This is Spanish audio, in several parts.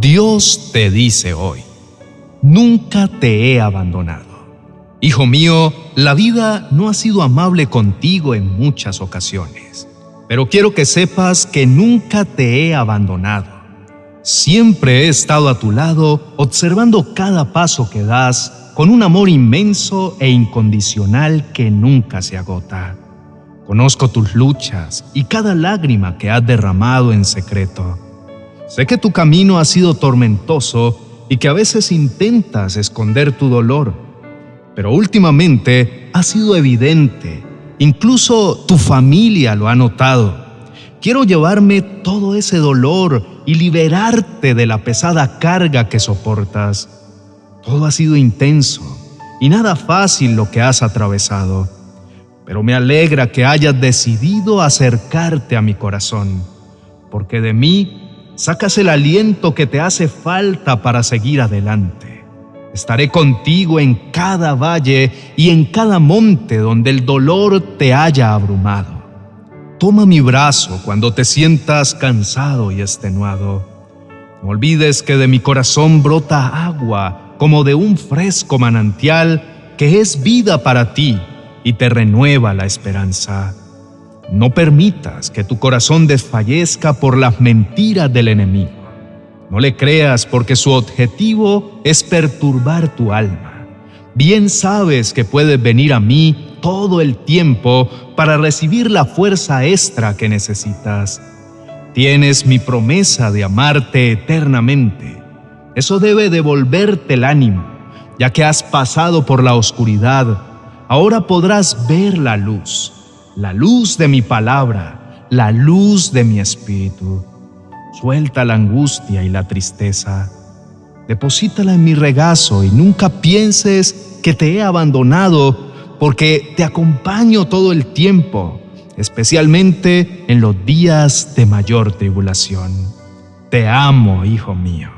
Dios te dice hoy, nunca te he abandonado. Hijo mío, la vida no ha sido amable contigo en muchas ocasiones, pero quiero que sepas que nunca te he abandonado. Siempre he estado a tu lado observando cada paso que das con un amor inmenso e incondicional que nunca se agota. Conozco tus luchas y cada lágrima que has derramado en secreto. Sé que tu camino ha sido tormentoso y que a veces intentas esconder tu dolor, pero últimamente ha sido evidente, incluso tu familia lo ha notado. Quiero llevarme todo ese dolor y liberarte de la pesada carga que soportas. Todo ha sido intenso y nada fácil lo que has atravesado, pero me alegra que hayas decidido acercarte a mi corazón, porque de mí sacas el aliento que te hace falta para seguir adelante. Estaré contigo en cada valle y en cada monte donde el dolor te haya abrumado. Toma mi brazo cuando te sientas cansado y extenuado. No olvides que de mi corazón brota agua como de un fresco manantial que es vida para ti y te renueva la esperanza. No permitas que tu corazón desfallezca por las mentiras del enemigo. No le creas porque su objetivo es perturbar tu alma. Bien sabes que puedes venir a mí todo el tiempo para recibir la fuerza extra que necesitas. Tienes mi promesa de amarte eternamente. Eso debe devolverte el ánimo, ya que has pasado por la oscuridad. Ahora podrás ver la luz la luz de mi palabra, la luz de mi espíritu. Suelta la angustia y la tristeza. Deposítala en mi regazo y nunca pienses que te he abandonado porque te acompaño todo el tiempo, especialmente en los días de mayor tribulación. Te amo, hijo mío.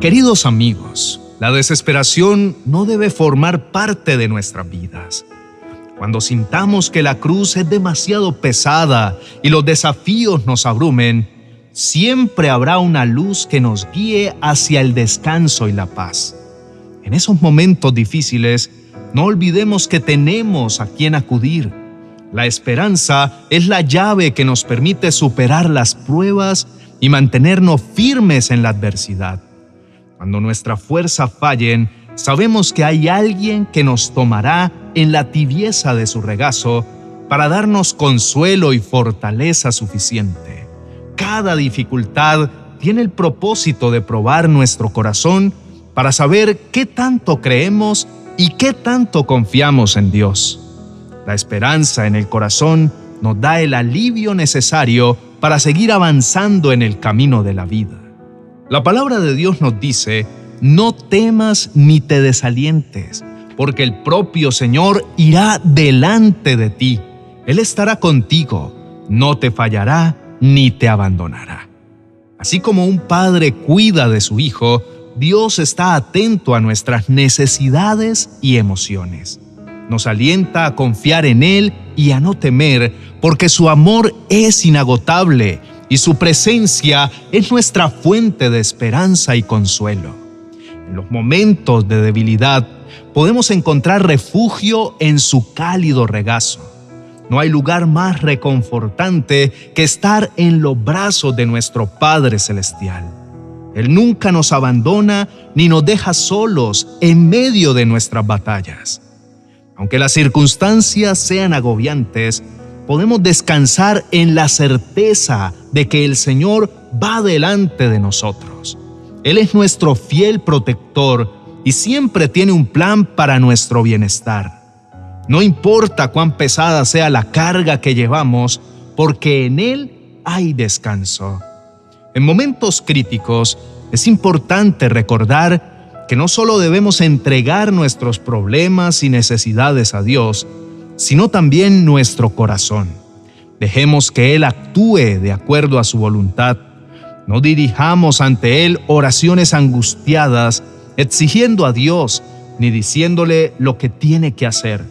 Queridos amigos, la desesperación no debe formar parte de nuestras vidas. Cuando sintamos que la cruz es demasiado pesada y los desafíos nos abrumen, siempre habrá una luz que nos guíe hacia el descanso y la paz. En esos momentos difíciles, no olvidemos que tenemos a quien acudir. La esperanza es la llave que nos permite superar las pruebas y mantenernos firmes en la adversidad. Cuando nuestra fuerza fallen, sabemos que hay alguien que nos tomará en la tibieza de su regazo para darnos consuelo y fortaleza suficiente. Cada dificultad tiene el propósito de probar nuestro corazón para saber qué tanto creemos y qué tanto confiamos en Dios. La esperanza en el corazón nos da el alivio necesario para seguir avanzando en el camino de la vida. La palabra de Dios nos dice, no temas ni te desalientes, porque el propio Señor irá delante de ti. Él estará contigo, no te fallará ni te abandonará. Así como un padre cuida de su hijo, Dios está atento a nuestras necesidades y emociones. Nos alienta a confiar en Él y a no temer, porque su amor es inagotable y su presencia es nuestra fuente de esperanza y consuelo. En los momentos de debilidad podemos encontrar refugio en su cálido regazo. No hay lugar más reconfortante que estar en los brazos de nuestro Padre Celestial. Él nunca nos abandona ni nos deja solos en medio de nuestras batallas. Aunque las circunstancias sean agobiantes, podemos descansar en la certeza de que el Señor va delante de nosotros. Él es nuestro fiel protector y siempre tiene un plan para nuestro bienestar. No importa cuán pesada sea la carga que llevamos, porque en Él hay descanso. En momentos críticos es importante recordar que no solo debemos entregar nuestros problemas y necesidades a Dios, sino también nuestro corazón. Dejemos que Él actúe de acuerdo a su voluntad. No dirijamos ante Él oraciones angustiadas, exigiendo a Dios, ni diciéndole lo que tiene que hacer.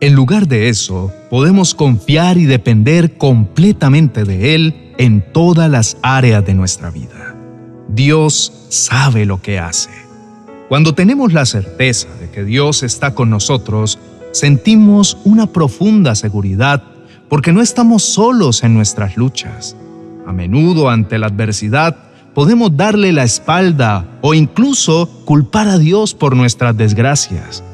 En lugar de eso, podemos confiar y depender completamente de Él en todas las áreas de nuestra vida. Dios sabe lo que hace. Cuando tenemos la certeza de que Dios está con nosotros, sentimos una profunda seguridad porque no estamos solos en nuestras luchas. A menudo ante la adversidad podemos darle la espalda o incluso culpar a Dios por nuestras desgracias.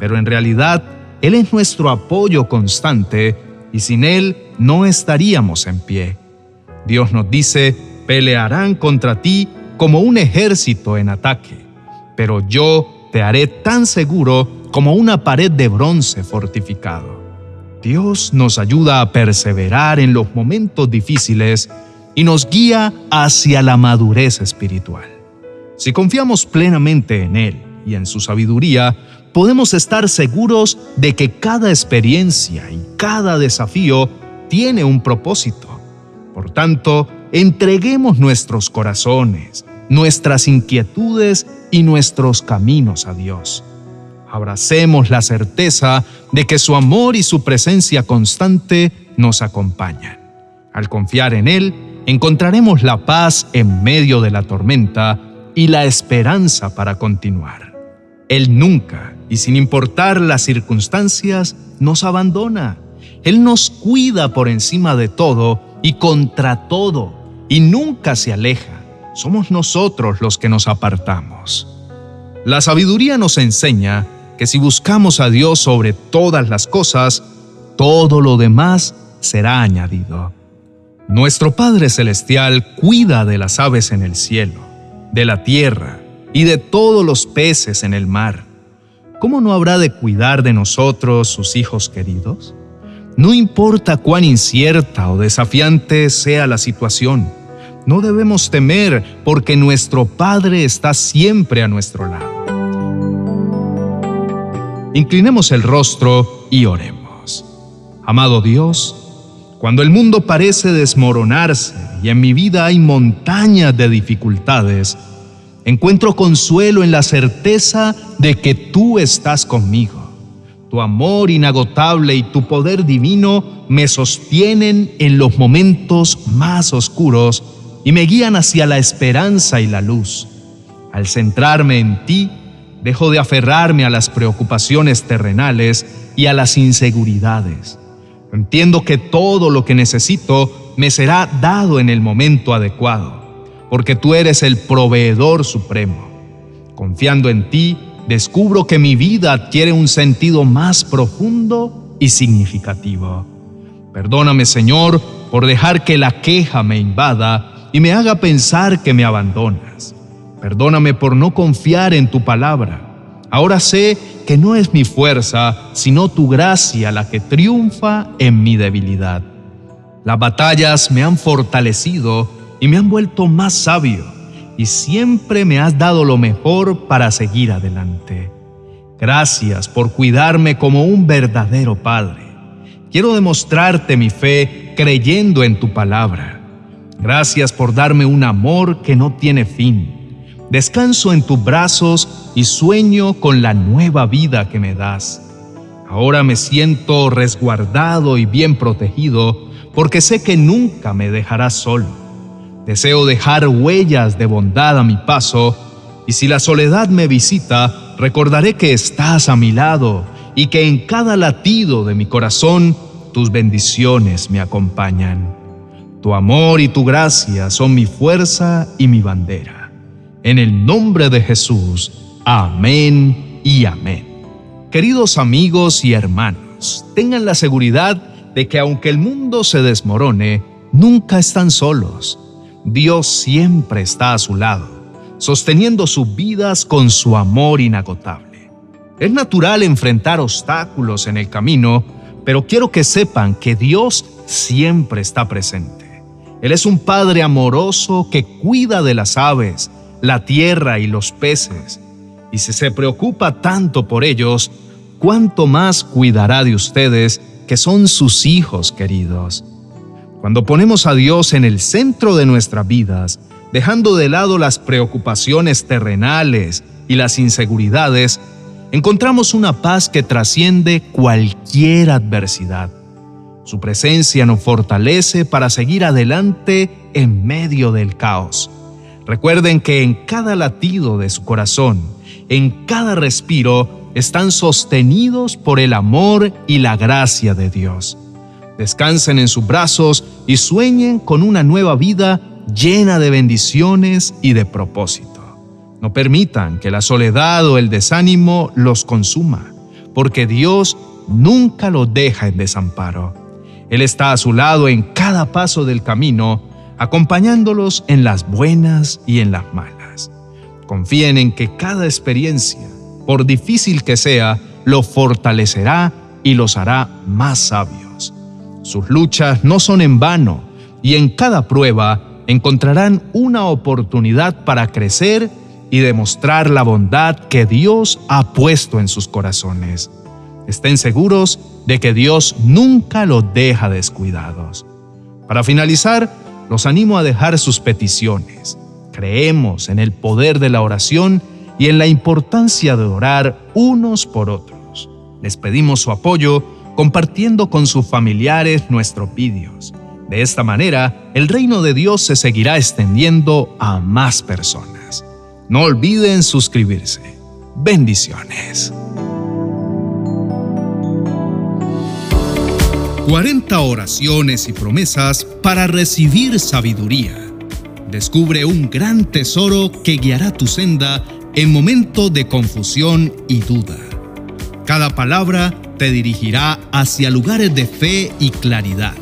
Pero en realidad, Él es nuestro apoyo constante y sin Él no estaríamos en pie. Dios nos dice, pelearán contra ti como un ejército en ataque, pero yo te haré tan seguro como una pared de bronce fortificado. Dios nos ayuda a perseverar en los momentos difíciles y nos guía hacia la madurez espiritual. Si confiamos plenamente en Él y en su sabiduría, podemos estar seguros de que cada experiencia y cada desafío tiene un propósito. Por tanto, entreguemos nuestros corazones, nuestras inquietudes y nuestros caminos a Dios. Abracemos la certeza de que su amor y su presencia constante nos acompañan. Al confiar en Él, encontraremos la paz en medio de la tormenta y la esperanza para continuar. Él nunca, y sin importar las circunstancias, nos abandona. Él nos cuida por encima de todo y contra todo, y nunca se aleja. Somos nosotros los que nos apartamos. La sabiduría nos enseña que si buscamos a Dios sobre todas las cosas, todo lo demás será añadido. Nuestro Padre Celestial cuida de las aves en el cielo, de la tierra y de todos los peces en el mar. ¿Cómo no habrá de cuidar de nosotros, sus hijos queridos? No importa cuán incierta o desafiante sea la situación, no debemos temer porque nuestro Padre está siempre a nuestro lado. Inclinemos el rostro y oremos. Amado Dios, cuando el mundo parece desmoronarse y en mi vida hay montañas de dificultades, encuentro consuelo en la certeza de que tú estás conmigo. Tu amor inagotable y tu poder divino me sostienen en los momentos más oscuros y me guían hacia la esperanza y la luz. Al centrarme en ti, dejo de aferrarme a las preocupaciones terrenales y a las inseguridades Entiendo que todo lo que necesito me será dado en el momento adecuado, porque tú eres el proveedor supremo. Confiando en ti, descubro que mi vida adquiere un sentido más profundo y significativo. Perdóname, Señor, por dejar que la queja me invada y me haga pensar que me abandonas. Perdóname por no confiar en tu palabra Ahora sé que no es mi fuerza, sino tu gracia la que triunfa en mi debilidad. Las batallas me han fortalecido y me han vuelto más sabio, y siempre me has dado lo mejor para seguir adelante. Gracias por cuidarme como un verdadero Padre. Quiero demostrarte mi fe creyendo en tu palabra. Gracias por darme un amor que no tiene fin Descanso en tus brazos y sueño con la nueva vida que me das. Ahora me siento resguardado y bien protegido porque sé que nunca me dejarás solo. Deseo dejar huellas de bondad a mi paso y si la soledad me visita, recordaré que estás a mi lado y que en cada latido de mi corazón tus bendiciones me acompañan. Tu amor y tu gracia son mi fuerza y mi bandera. En el nombre de Jesús. Amén y amén. Queridos amigos y hermanos, tengan la seguridad de que aunque el mundo se desmorone, nunca están solos. Dios siempre está a su lado, sosteniendo sus vidas con su amor inagotable. Es natural enfrentar obstáculos en el camino, pero quiero que sepan que Dios siempre está presente. Él es un Padre amoroso que cuida de las aves, la tierra y los peces, y si se preocupa tanto por ellos, cuánto más cuidará de ustedes que son sus hijos queridos. Cuando ponemos a Dios en el centro de nuestras vidas, dejando de lado las preocupaciones terrenales y las inseguridades, encontramos una paz que trasciende cualquier adversidad. Su presencia nos fortalece para seguir adelante en medio del caos. Recuerden que en cada latido de su corazón, en cada respiro, están sostenidos por el amor y la gracia de Dios. Descansen en sus brazos y sueñen con una nueva vida llena de bendiciones y de propósito. No permitan que la soledad o el desánimo los consuma, porque Dios nunca los deja en desamparo. Él está a su lado en cada paso del camino, acompañándolos en las buenas y en las malas. Confíen en que cada experiencia, por difícil que sea, los fortalecerá y los hará más sabios. Sus luchas no son en vano y en cada prueba encontrarán una oportunidad para crecer y demostrar la bondad que Dios ha puesto en sus corazones. Estén seguros de que Dios nunca los deja descuidados. Para finalizar, los animo a dejar sus peticiones. Creemos en el poder de la oración y en la importancia de orar unos por otros. Les pedimos su apoyo compartiendo con sus familiares nuestros vídeos. De esta manera, el reino de Dios se seguirá extendiendo a más personas. No olviden suscribirse. Bendiciones. 40 oraciones y promesas para recibir sabiduría. Descubre un gran tesoro que guiará tu senda en momentos de confusión y duda. Cada palabra te dirigirá hacia lugares de fe y claridad.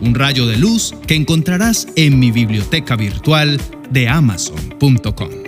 Un rayo de luz que encontrarás en mi biblioteca virtual de amazon.com.